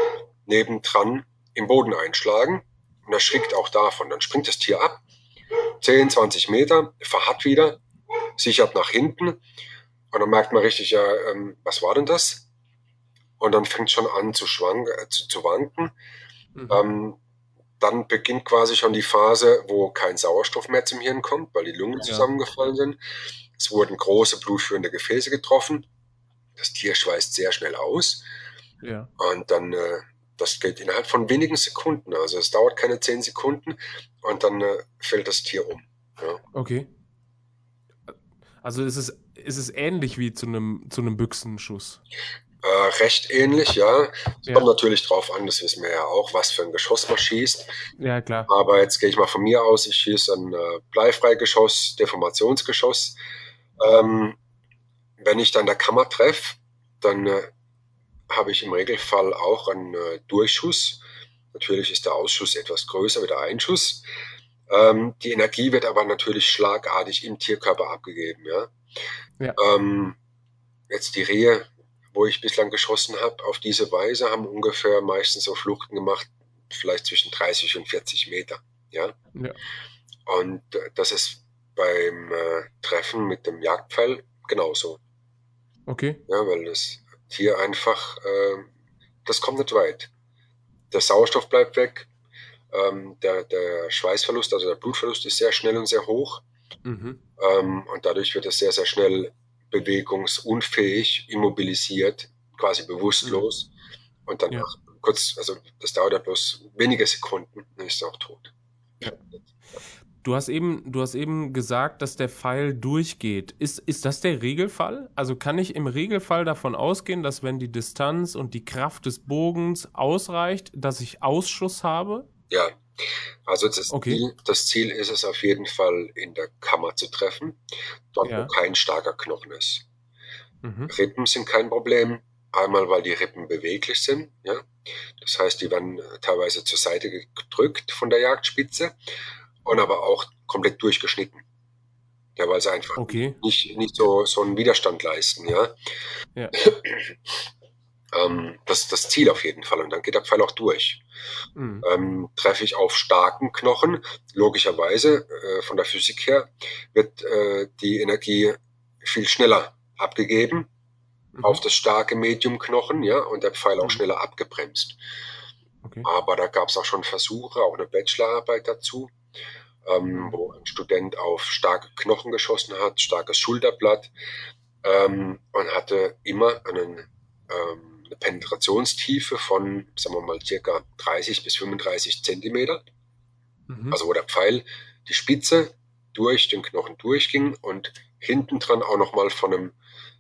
nebendran im Boden einschlagen und erschrickt auch davon. Dann springt das Tier ab, 10, 20 Meter, verharrt wieder, sichert nach hinten und dann merkt man richtig, ja, ähm, was war denn das? Und dann fängt schon an zu, schwank, äh, zu, zu wanken. Mhm. Ähm, dann beginnt quasi schon die Phase, wo kein Sauerstoff mehr zum Hirn kommt, weil die Lungen ja. zusammengefallen sind. Es wurden große blutführende Gefäße getroffen. Das Tier schweißt sehr schnell aus. Ja. Und dann äh, das geht innerhalb von wenigen Sekunden. Also es dauert keine zehn Sekunden und dann äh, fällt das Tier um. Ja.
Okay. Also ist es, ist es ähnlich wie zu einem, zu einem Büchsenschuss?
Äh, recht ähnlich, ja. Es ja. kommt natürlich drauf an, das wissen wir ja auch, was für ein Geschoss man schießt.
Ja, klar.
Aber jetzt gehe ich mal von mir aus, ich schieße ein äh, Bleifreigeschoss, Deformationsgeschoss. Ähm, wenn ich dann der Kammer treffe, dann äh, habe ich im Regelfall auch einen äh, Durchschuss. Natürlich ist der Ausschuss etwas größer wie der Einschuss. Ähm, die Energie wird aber natürlich schlagartig im Tierkörper abgegeben. Ja? ja. Ähm, jetzt die Rehe, wo ich bislang geschossen habe, auf diese Weise haben ungefähr meistens so Fluchten gemacht, vielleicht zwischen 30 und 40 Meter. Ja. ja. Und äh, das ist beim äh, Treffen mit dem Jagdpfeil genauso.
Okay.
Ja, weil das hier einfach, äh, das kommt nicht weit. Der Sauerstoff bleibt weg, ähm, der, der Schweißverlust, also der Blutverlust ist sehr schnell und sehr hoch. Mhm. Ähm, und dadurch wird es sehr, sehr schnell bewegungsunfähig, immobilisiert, quasi bewusstlos. Mhm. Und danach ja. kurz, also das dauert ja bloß wenige Sekunden, dann ist er auch tot. Ja.
Du hast eben, du hast eben gesagt, dass der Pfeil durchgeht. Ist, ist das der Regelfall? Also kann ich im Regelfall davon ausgehen, dass wenn die Distanz und die Kraft des Bogens ausreicht, dass ich Ausschuss habe?
Ja. Also das, okay. Ziel, das Ziel ist es auf jeden Fall in der Kammer zu treffen, dort ja. wo kein starker Knochen ist. Mhm. Rippen sind kein Problem. Einmal, weil die Rippen beweglich sind, ja. Das heißt, die werden teilweise zur Seite gedrückt von der Jagdspitze und aber auch komplett durchgeschnitten. Ja, weil sie einfach okay. nicht, nicht so, so einen Widerstand leisten, ja. ja. [clears throat] ähm, das ist das Ziel auf jeden Fall. Und dann geht der Pfeil auch durch. Mhm. Ähm, treffe ich auf starken Knochen, logischerweise, äh, von der Physik her, wird äh, die Energie viel schneller abgegeben mhm. auf das starke Mediumknochen, ja, und der Pfeil auch mhm. schneller abgebremst. Okay. Aber da gab es auch schon Versuche, auch eine Bachelorarbeit dazu, ähm, wo ein Student auf starke Knochen geschossen hat, starkes Schulterblatt ähm, und hatte immer einen, ähm, eine Penetrationstiefe von, sagen wir mal, circa 30 bis 35 Zentimeter. Mhm. Also wo der Pfeil, die Spitze durch den Knochen durchging und hinten dran auch nochmal von einem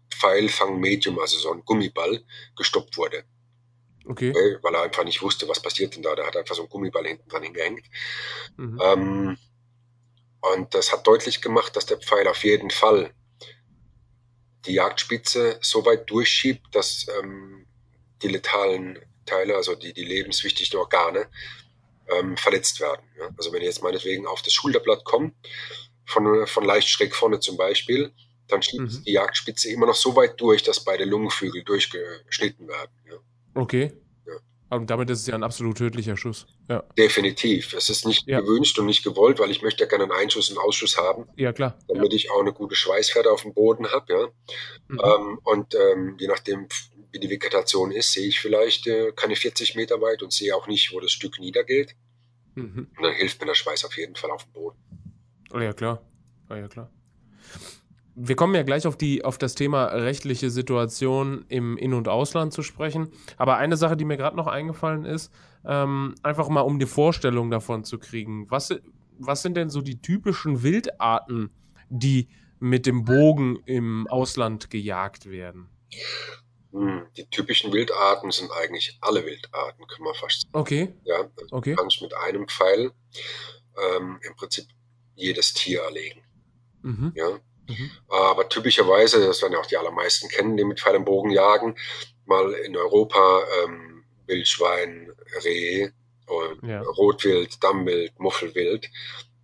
Pfeilfang-Medium, also so ein Gummiball, gestoppt wurde. Okay. Weil er einfach nicht wusste, was passiert denn da. Der hat einfach so einen Gummiball hinten dran hingehängt. Mhm. Ähm, und das hat deutlich gemacht, dass der Pfeil auf jeden Fall die Jagdspitze so weit durchschiebt, dass ähm, die letalen Teile, also die, die lebenswichtigen Organe, ähm, verletzt werden. Ja? Also wenn ihr jetzt meinetwegen auf das Schulterblatt kommt, von, von leicht schräg vorne zum Beispiel, dann schiebt mhm. die Jagdspitze immer noch so weit durch, dass beide Lungenflügel durchgeschnitten werden. Ja?
Okay. Aber damit ist es ja ein absolut tödlicher Schuss. Ja.
Definitiv. Es ist nicht ja. gewünscht und nicht gewollt, weil ich möchte ja gerne einen Einschuss und Ausschuss haben.
Ja, klar.
Damit
ja.
ich auch eine gute Schweißfährte auf dem Boden habe, ja. Mhm. Ähm, und ähm, je nachdem, wie die Vegetation ist, sehe ich vielleicht äh, keine 40 Meter weit und sehe auch nicht, wo das Stück niedergeht. Mhm. Und dann hilft mir der Schweiß auf jeden Fall auf dem Boden.
Oh ja, klar. Oh ja, klar wir kommen ja gleich auf, die, auf das Thema rechtliche Situation im In- und Ausland zu sprechen. Aber eine Sache, die mir gerade noch eingefallen ist, ähm, einfach mal um die Vorstellung davon zu kriegen. Was, was sind denn so die typischen Wildarten, die mit dem Bogen im Ausland gejagt werden?
Hm, die typischen Wildarten sind eigentlich alle Wildarten, können wir fast sagen.
Okay.
Ja, also okay. kann ich mit einem Pfeil ähm, im Prinzip jedes Tier erlegen. Mhm. Ja, Mhm. Aber typischerweise, das werden ja auch die allermeisten kennen, die mit Pfeil und Bogen jagen, mal in Europa ähm, Wildschwein, Reh, ja. Rotwild, Dammwild, Muffelwild,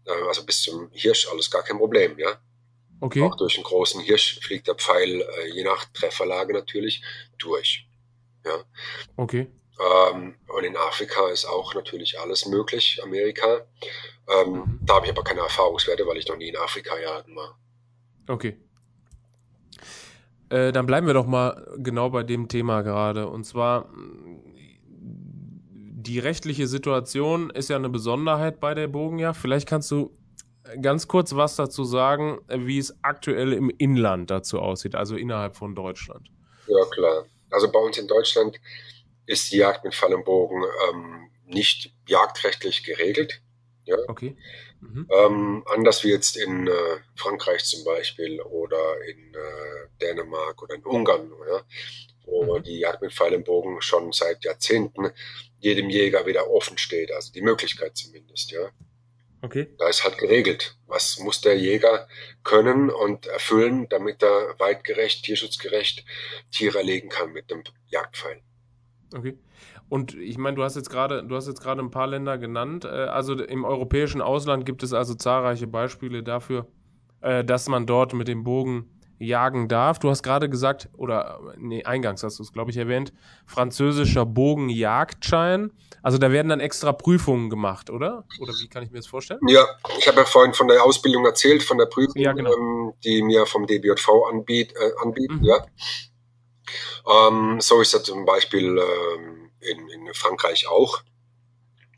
äh, also bis zum Hirsch alles gar kein Problem, ja. Okay. Auch durch einen großen Hirsch fliegt der Pfeil, äh, je nach Trefferlage natürlich, durch. Ja.
Okay.
Ähm, und in Afrika ist auch natürlich alles möglich, Amerika. Ähm, mhm. Da habe ich aber keine Erfahrungswerte, weil ich noch nie in Afrika jagen war.
Okay. Äh, dann bleiben wir doch mal genau bei dem Thema gerade. Und zwar, die rechtliche Situation ist ja eine Besonderheit bei der Bogenjagd. Vielleicht kannst du ganz kurz was dazu sagen, wie es aktuell im Inland dazu aussieht, also innerhalb von Deutschland.
Ja, klar. Also bei uns in Deutschland ist die Jagd mit Fall und Bogen ähm, nicht jagdrechtlich geregelt. Ja?
Okay.
Mhm. Ähm, anders wie jetzt in äh, Frankreich zum Beispiel oder in äh, Dänemark oder in Ungarn, ja, wo mhm. die Jagd mit Pfeil und Bogen schon seit Jahrzehnten jedem Jäger wieder offen steht, also die Möglichkeit zumindest, ja.
Okay.
Da ist halt geregelt, was muss der Jäger können und erfüllen, damit er weitgerecht, tierschutzgerecht Tiere erlegen kann mit dem Jagdpfeil.
Okay. Und ich meine, du hast jetzt gerade, du hast jetzt gerade ein paar Länder genannt. Äh, also im europäischen Ausland gibt es also zahlreiche Beispiele dafür, äh, dass man dort mit dem Bogen jagen darf. Du hast gerade gesagt, oder nee, eingangs hast du es, glaube ich, erwähnt, französischer Bogenjagdschein. Also da werden dann extra Prüfungen gemacht, oder? Oder wie kann ich mir das vorstellen?
Ja, ich habe ja vorhin von der Ausbildung erzählt, von der Prüfung, ja, genau. ähm, die mir vom DBJV anbiet, äh, anbieten. Mhm. Ja. Ähm, so ist das zum Beispiel ähm, in, in Frankreich auch,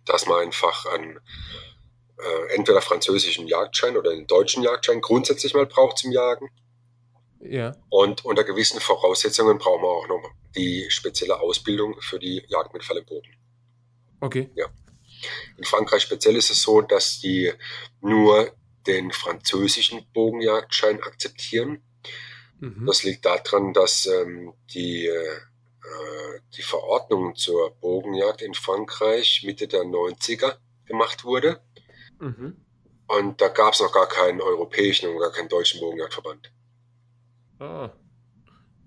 dass man einfach einen äh, entweder französischen Jagdschein oder einen deutschen Jagdschein grundsätzlich mal braucht zum Jagen. Ja. Und unter gewissen Voraussetzungen brauchen wir auch noch die spezielle Ausbildung für die Jagd mit Fall im Bogen.
Okay.
Ja. In Frankreich speziell ist es so, dass die nur den französischen Bogenjagdschein akzeptieren. Mhm. Das liegt daran, dass ähm, die, äh, die Verordnung zur Bogenjagd in Frankreich Mitte der 90er gemacht wurde. Mhm. Und da gab es noch gar keinen europäischen und gar keinen deutschen Bogenjagdverband.
Ah.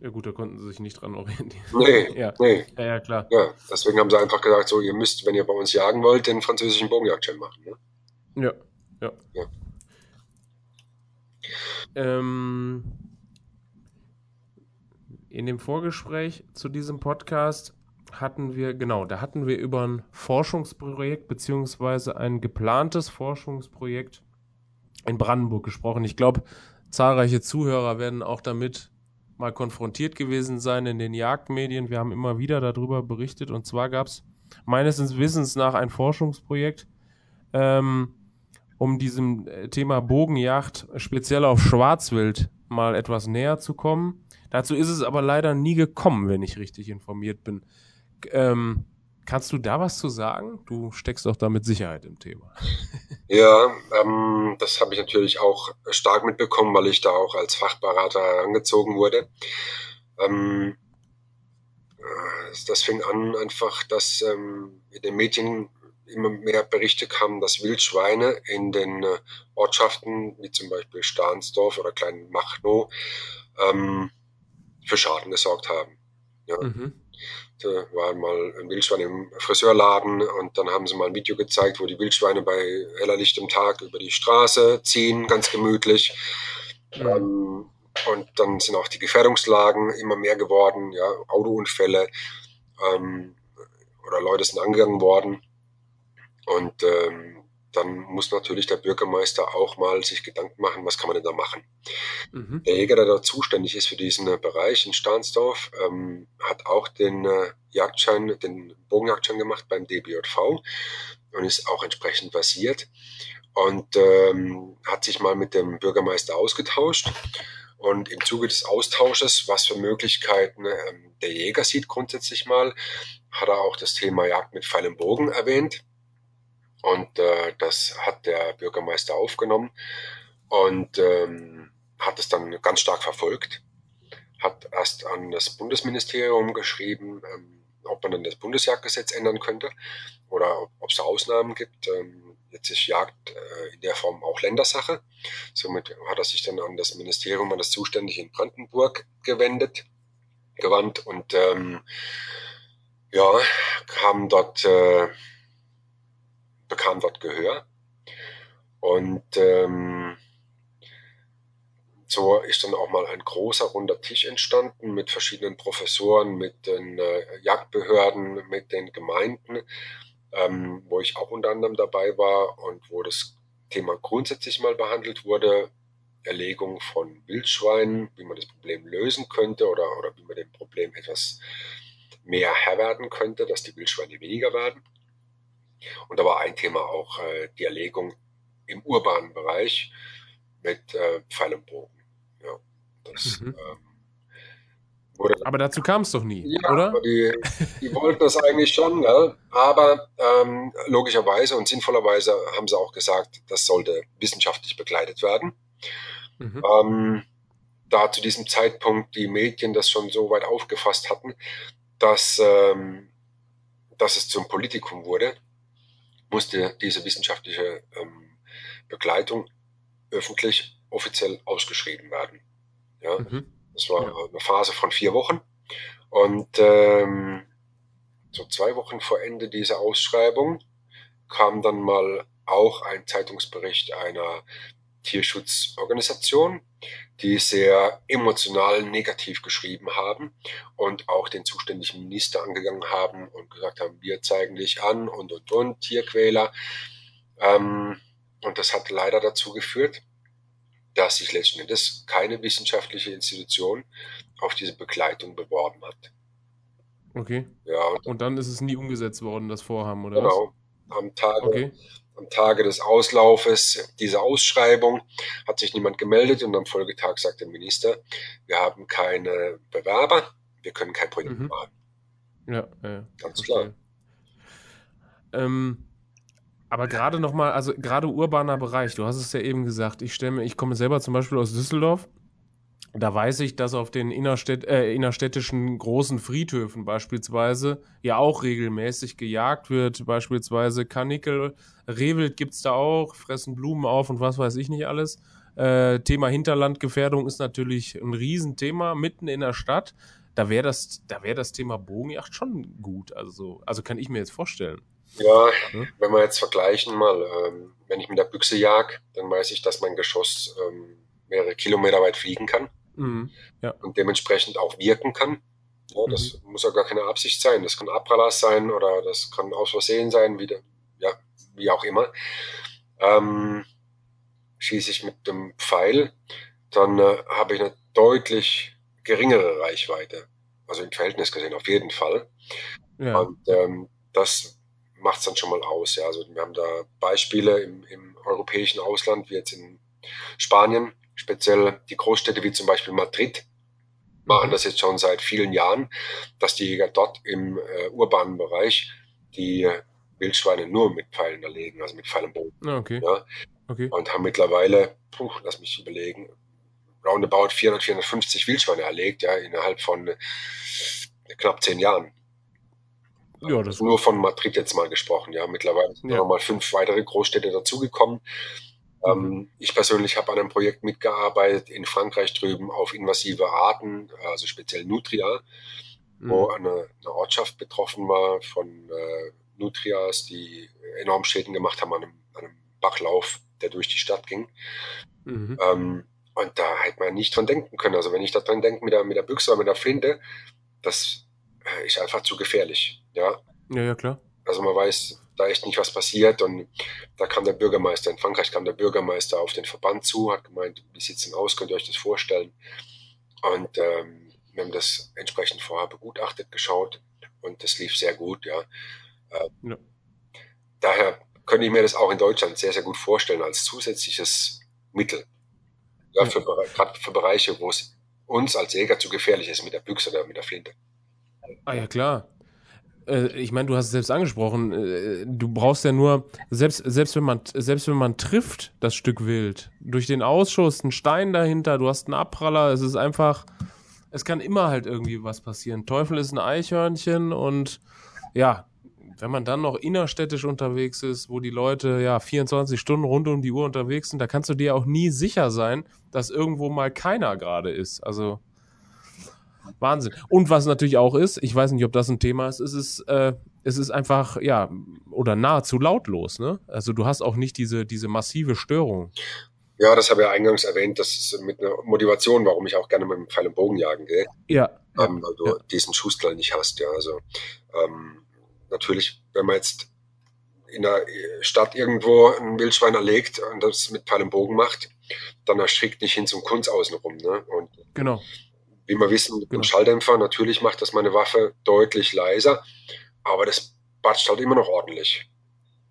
Ja gut, da konnten sie sich nicht dran orientieren.
Nee, [laughs] ja. nee.
Ja, ja, klar.
Ja, deswegen haben sie einfach gesagt, so, ihr müsst, wenn ihr bei uns jagen wollt, den französischen Bogenjagdschein machen.
Ne? Ja, ja. ja. Ähm, in dem Vorgespräch zu diesem Podcast hatten wir, genau, da hatten wir über ein Forschungsprojekt beziehungsweise ein geplantes Forschungsprojekt in Brandenburg gesprochen. Ich glaube, zahlreiche Zuhörer werden auch damit mal konfrontiert gewesen sein in den Jagdmedien. Wir haben immer wieder darüber berichtet und zwar gab es meines Wissens nach ein Forschungsprojekt, ähm, um diesem äh, Thema Bogenjagd speziell auf Schwarzwild mal etwas näher zu kommen. Dazu ist es aber leider nie gekommen, wenn ich richtig informiert bin. Ähm, kannst du da was zu sagen? Du steckst doch da mit Sicherheit im Thema. [laughs]
Ja, ähm, das habe ich natürlich auch stark mitbekommen, weil ich da auch als Fachberater herangezogen wurde. Ähm, äh, das fing an einfach, dass ähm, in den Medien immer mehr Berichte kamen, dass Wildschweine in den äh, Ortschaften, wie zum Beispiel Stahnsdorf oder Klein Machnow, ähm, für Schaden gesorgt haben. Ja. Mhm. Da war mal ein Wildschwein im Friseurladen und dann haben sie mal ein Video gezeigt, wo die Wildschweine bei heller Licht im Tag über die Straße ziehen, ganz gemütlich. Mhm. Ähm, und dann sind auch die Gefährdungslagen immer mehr geworden, ja, Autounfälle ähm, oder Leute sind angegangen worden. Und ähm, dann muss natürlich der Bürgermeister auch mal sich Gedanken machen, was kann man denn da machen. Mhm. Der Jäger, der da zuständig ist für diesen äh, Bereich in Stahnsdorf, ähm, hat auch den äh, Jagdschein, den Bogenjagdschein gemacht beim DBJV und ist auch entsprechend versiert und ähm, hat sich mal mit dem Bürgermeister ausgetauscht. Und im Zuge des Austausches, was für Möglichkeiten ähm, der Jäger sieht grundsätzlich mal, hat er auch das Thema Jagd mit Pfeil und Bogen erwähnt. Und äh, das hat der Bürgermeister aufgenommen und ähm, hat es dann ganz stark verfolgt. Hat erst an das Bundesministerium geschrieben, ähm, ob man dann das Bundesjagdgesetz ändern könnte oder ob es da Ausnahmen gibt. Ähm, jetzt ist Jagd äh, in der Form auch Ländersache. Somit hat er sich dann an das Ministerium, an das Zuständige in Brandenburg gewendet, gewandt und ähm, ja, kam dort äh, bekam dort Gehör. Und ähm, so ist dann auch mal ein großer runder Tisch entstanden mit verschiedenen Professoren, mit den äh, Jagdbehörden, mit den Gemeinden, ähm, wo ich auch unter anderem dabei war und wo das Thema grundsätzlich mal behandelt wurde. Erlegung von Wildschweinen, wie man das Problem lösen könnte oder, oder wie man dem Problem etwas mehr Herr werden könnte, dass die Wildschweine weniger werden. Und da war ein Thema auch äh, die Erlegung im urbanen Bereich mit äh, Pfeil und Bogen. Ja,
das, mhm. ähm, aber dazu kam es doch nie,
ja,
oder?
Die, die, wollten das eigentlich schon, ne? aber ähm, logischerweise und sinnvollerweise haben sie auch gesagt, das sollte wissenschaftlich begleitet werden. Mhm. Ähm, da zu diesem Zeitpunkt die Medien das schon so weit aufgefasst hatten, dass, ähm, dass es zum Politikum wurde musste diese wissenschaftliche ähm, Begleitung öffentlich offiziell ausgeschrieben werden. Ja, mhm. das war ja. eine Phase von vier Wochen und ähm, so zwei Wochen vor Ende dieser Ausschreibung kam dann mal auch ein Zeitungsbericht einer Tierschutzorganisation, die sehr emotional negativ geschrieben haben und auch den zuständigen Minister angegangen haben und gesagt haben, wir zeigen dich an und und und, Tierquäler. Ähm, und das hat leider dazu geführt, dass sich letzten Endes keine wissenschaftliche Institution auf diese Begleitung beworben hat.
Okay.
Ja,
und, und dann ist es nie umgesetzt worden, das Vorhaben, oder genau. was?
Am Tage, okay. am Tage des Auslaufes dieser Ausschreibung hat sich niemand gemeldet und am Folgetag sagt der Minister, wir haben keine Bewerber, wir können kein Projekt mhm. machen.
Ja, ja, ganz klar. Ähm, aber gerade nochmal, also gerade urbaner Bereich, du hast es ja eben gesagt, ich stelle mir, ich komme selber zum Beispiel aus Düsseldorf. Da weiß ich, dass auf den innerstädt äh, innerstädtischen großen Friedhöfen beispielsweise ja auch regelmäßig gejagt wird. Beispielsweise Karnickel, Rehwild gibt es da auch, fressen Blumen auf und was weiß ich nicht alles. Äh, Thema Hinterlandgefährdung ist natürlich ein Riesenthema mitten in der Stadt. Da wäre das, da wäre das Thema Bogenjacht schon gut. Also, also kann ich mir jetzt vorstellen.
Ja, hm? wenn wir jetzt vergleichen mal, ähm, wenn ich mit der Büchse jag, dann weiß ich, dass mein Geschoss ähm, mehrere Kilometer weit fliegen kann mhm. ja. und dementsprechend auch wirken kann. Ja, das mhm. muss ja gar keine Absicht sein. Das kann Abpraller sein oder das kann aus Versehen sein, wie, de, ja, wie auch immer. Ähm, schieße ich mit dem Pfeil, dann äh, habe ich eine deutlich geringere Reichweite. Also im Verhältnis gesehen auf jeden Fall. Ja. Und ähm, das macht es dann schon mal aus. Ja. Also wir haben da Beispiele im, im europäischen Ausland, wie jetzt in Spanien, speziell die Großstädte wie zum Beispiel Madrid, machen das jetzt schon seit vielen Jahren, dass die Jäger dort im äh, urbanen Bereich die Wildschweine nur mit Pfeilen erlegen, also mit Pfeilenbogen.
Ah, okay.
Ja. okay. Und haben mittlerweile, puh, lass mich überlegen, roundabout 400, 450 Wildschweine erlegt, ja, innerhalb von äh, knapp zehn Jahren. Ja, das Nur von Madrid jetzt mal gesprochen, ja. Mittlerweile sind ja. noch mal fünf weitere Großstädte dazugekommen. Ähm, ich persönlich habe an einem Projekt mitgearbeitet in Frankreich drüben auf invasive Arten, also speziell Nutria, mhm. wo eine, eine, Ortschaft betroffen war von äh, Nutrias, die enorm Schäden gemacht haben an einem, an einem Bachlauf, der durch die Stadt ging. Mhm. Ähm, und da hätte man nicht dran denken können. Also wenn ich da dran denke mit der, mit der Büchse oder mit der Flinte, das äh, ist einfach zu gefährlich. Ja,
ja, ja klar.
Also man weiß da echt nicht, was passiert. Und da kam der Bürgermeister, in Frankreich kam der Bürgermeister auf den Verband zu, hat gemeint, wie sieht's denn aus, könnt ihr euch das vorstellen? Und ähm, wir haben das entsprechend vorher begutachtet, geschaut und das lief sehr gut, ja. Äh, ja. Daher könnte ich mir das auch in Deutschland sehr, sehr gut vorstellen als zusätzliches Mittel. Ja, für, gerade für Bereiche, wo es uns als Jäger zu gefährlich ist mit der Büchse oder mit der Flinte.
Ah ja, klar. Äh, ich meine, du hast es selbst angesprochen, äh, du brauchst ja nur, selbst, selbst, wenn man, selbst wenn man trifft, das Stück Wild, durch den Ausschuss, ein Stein dahinter, du hast einen Abpraller, es ist einfach, es kann immer halt irgendwie was passieren. Teufel ist ein Eichhörnchen und ja, wenn man dann noch innerstädtisch unterwegs ist, wo die Leute ja 24 Stunden rund um die Uhr unterwegs sind, da kannst du dir auch nie sicher sein, dass irgendwo mal keiner gerade ist. Also Wahnsinn. Und was natürlich auch ist, ich weiß nicht, ob das ein Thema ist, ist es, äh, es ist einfach, ja, oder nahezu lautlos, ne? Also du hast auch nicht diese, diese massive Störung.
Ja, das habe ich ja eingangs erwähnt, das ist mit einer Motivation, warum ich auch gerne mit dem Pfeil und Bogen jagen gehe.
Ja.
Ähm, weil du ja. diesen Schussklall nicht hast, ja. Also ähm, natürlich, wenn man jetzt in der Stadt irgendwo ein Wildschwein erlegt und das mit Pfeil und Bogen macht, dann erschrickt nicht hin zum Kunst außenrum. Ne? Und
genau.
Wie wir wissen, genau. ein Schalldämpfer, natürlich macht das meine Waffe deutlich leiser, aber das batscht halt immer noch ordentlich.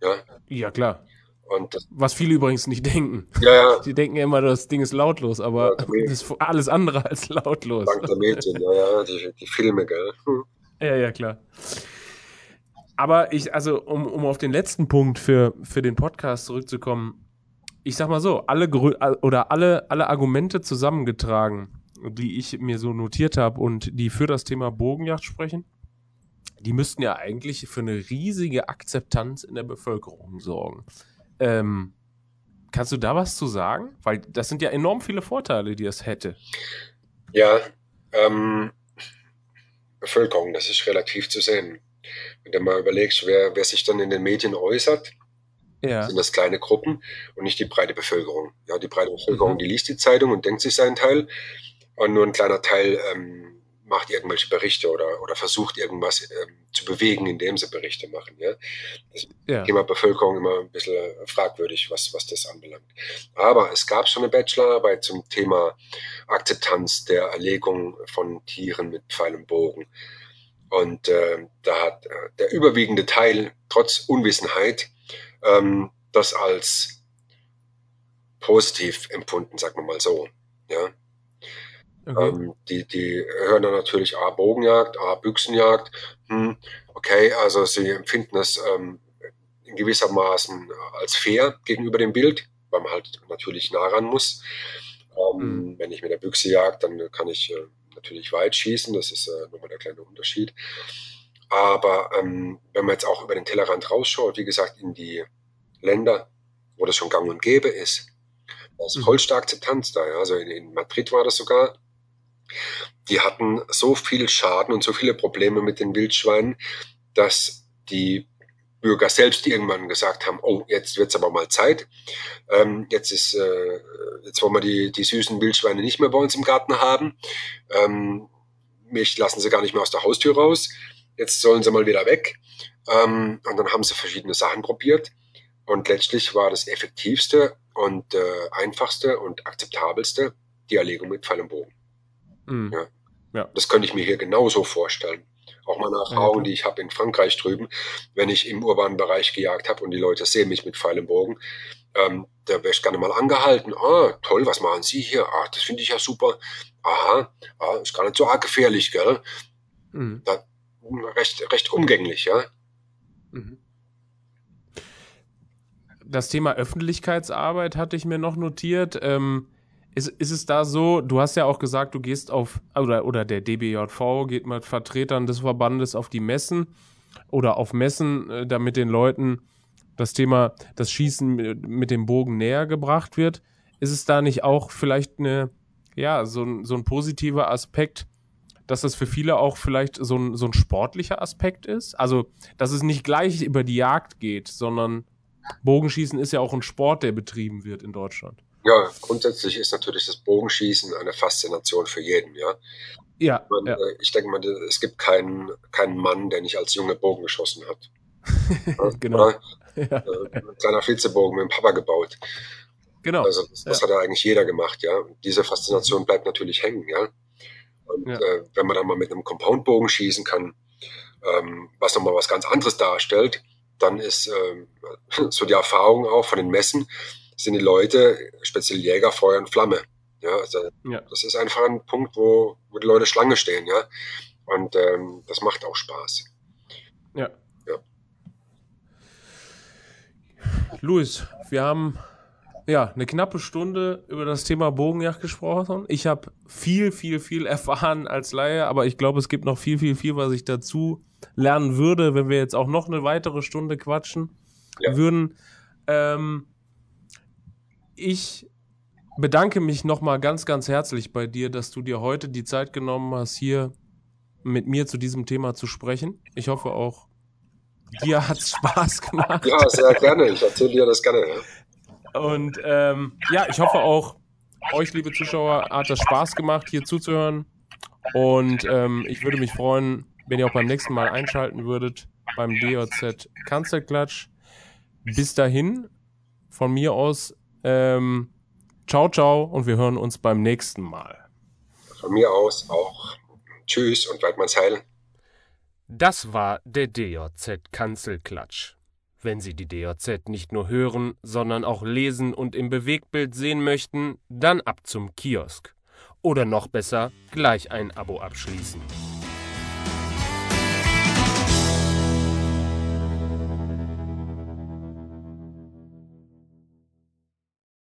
Ja,
ja klar.
Und das,
Was viele übrigens nicht denken.
Ja, ja.
Die denken immer, das Ding ist lautlos, aber ja, das ist alles andere als lautlos.
Dank der Mädchen, ja, ja, die, die Filme, gell. Hm.
Ja, ja, klar. Aber ich, also, um, um auf den letzten Punkt für, für den Podcast zurückzukommen, ich sag mal so, alle oder alle, alle Argumente zusammengetragen, die ich mir so notiert habe und die für das Thema Bogenjacht sprechen, die müssten ja eigentlich für eine riesige Akzeptanz in der Bevölkerung sorgen. Ähm, kannst du da was zu sagen? Weil das sind ja enorm viele Vorteile, die es hätte.
Ja, ähm, Bevölkerung, das ist relativ zu sehen. Wenn du mal überlegst, wer, wer sich dann in den Medien äußert, ja. sind das kleine Gruppen und nicht die breite Bevölkerung. Ja, die breite Bevölkerung, mhm. die liest die Zeitung und denkt sich seinen Teil und nur ein kleiner Teil ähm, macht irgendwelche Berichte oder, oder versucht irgendwas ähm, zu bewegen, indem sie Berichte machen. Ja? Das ja. Thema Bevölkerung immer ein bisschen fragwürdig, was, was das anbelangt. Aber es gab schon eine Bachelorarbeit zum Thema Akzeptanz der Erlegung von Tieren mit Pfeil und Bogen. Und äh, da hat äh, der überwiegende Teil, trotz Unwissenheit, ähm, das als positiv empfunden, sagen wir mal so. Ja. Okay. Ähm, die, die hören dann natürlich A, Bogenjagd, A, Büchsenjagd. Hm, okay, also sie empfinden es ähm, in gewissermaßen als fair gegenüber dem Bild, weil man halt natürlich nah ran muss. Ähm, mhm. Wenn ich mit der Büchse jagt, dann kann ich äh, natürlich weit schießen, das ist äh, nochmal der kleine Unterschied. Aber ähm, wenn man jetzt auch über den Tellerrand rausschaut, wie gesagt, in die Länder, wo das schon gang und gäbe ist, da ist mhm. vollste Akzeptanz da. Ja. Also in, in Madrid war das sogar. Die hatten so viel Schaden und so viele Probleme mit den Wildschweinen, dass die Bürger selbst irgendwann gesagt haben, oh, jetzt wird's aber mal Zeit. Ähm, jetzt ist, äh, jetzt wollen wir die, die süßen Wildschweine nicht mehr bei uns im Garten haben. Ähm, mich lassen sie gar nicht mehr aus der Haustür raus. Jetzt sollen sie mal wieder weg. Ähm, und dann haben sie verschiedene Sachen probiert. Und letztlich war das effektivste und äh, einfachste und akzeptabelste die Erlegung mit Pfeil und Bogen. Mhm. Ja. ja. Das könnte ich mir hier genauso vorstellen. Auch meine Erfahrung, ja, die ich habe in Frankreich drüben, wenn ich im urbanen Bereich gejagt habe und die Leute sehen mich mit Pfeil und Bogen, ähm, da wäre ich gerne mal angehalten. Ah, toll, was machen Sie hier? Ah, das finde ich ja super. Aha, ah, ist gar nicht so arg gefährlich, gell? Mhm. Da, recht, recht umgänglich, ja. Mhm.
Das Thema Öffentlichkeitsarbeit hatte ich mir noch notiert. Ähm, ist, ist es da so, du hast ja auch gesagt, du gehst auf, oder, oder der DBJV geht mit Vertretern des Verbandes auf die Messen oder auf Messen, äh, damit den Leuten das Thema, das Schießen mit dem Bogen näher gebracht wird. Ist es da nicht auch vielleicht eine, ja, so ein, so ein positiver Aspekt, dass das für viele auch vielleicht so ein, so ein sportlicher Aspekt ist? Also, dass es nicht gleich über die Jagd geht, sondern Bogenschießen ist ja auch ein Sport, der betrieben wird in Deutschland.
Ja, grundsätzlich ist natürlich das Bogenschießen eine Faszination für jeden, ja.
Ja.
Man,
ja.
Äh, ich denke mal, es gibt keinen, keinen Mann, der nicht als Junge Bogen geschossen hat. [laughs]
genau.
Ja. Äh, ein kleiner Flitzebogen mit dem Papa gebaut.
Genau.
Also das, das ja. hat ja eigentlich jeder gemacht, ja. diese Faszination bleibt natürlich hängen, ja. Und ja. Äh, wenn man dann mal mit einem Compoundbogen schießen kann, ähm, was nochmal was ganz anderes darstellt, dann ist ähm, [laughs] so die Erfahrung auch von den Messen, sind die Leute, speziell Jäger, Feuer und Flamme. Ja, also ja. das ist einfach ein Punkt, wo, wo die Leute Schlange stehen, ja. Und ähm, das macht auch Spaß.
Ja. ja. Luis, wir haben ja eine knappe Stunde über das Thema Bogenjagd gesprochen. Ich habe viel, viel, viel [laughs] erfahren als Laie, aber ich glaube, es gibt noch viel, viel, viel, was ich dazu lernen würde, wenn wir jetzt auch noch eine weitere Stunde quatschen ja. würden. Ähm, ich bedanke mich nochmal ganz, ganz herzlich bei dir, dass du dir heute die Zeit genommen hast, hier mit mir zu diesem Thema zu sprechen. Ich hoffe auch, dir hat es Spaß gemacht.
Ja, sehr gerne. Ich erzähle dir das gerne.
Und ähm, ja, ich hoffe auch, euch, liebe Zuschauer, hat das Spaß gemacht, hier zuzuhören. Und ähm, ich würde mich freuen, wenn ihr auch beim nächsten Mal einschalten würdet beim DJZ Kanzlerklatsch. Bis dahin, von mir aus ähm, ciao, ciao und wir hören uns beim nächsten Mal.
Von mir aus auch. Tschüss und Weidmanns Heil.
Das war der DJZ Kanzelklatsch. Wenn Sie die DJZ nicht nur hören, sondern auch lesen und im Bewegtbild sehen möchten, dann ab zum Kiosk. Oder noch besser, gleich ein Abo abschließen.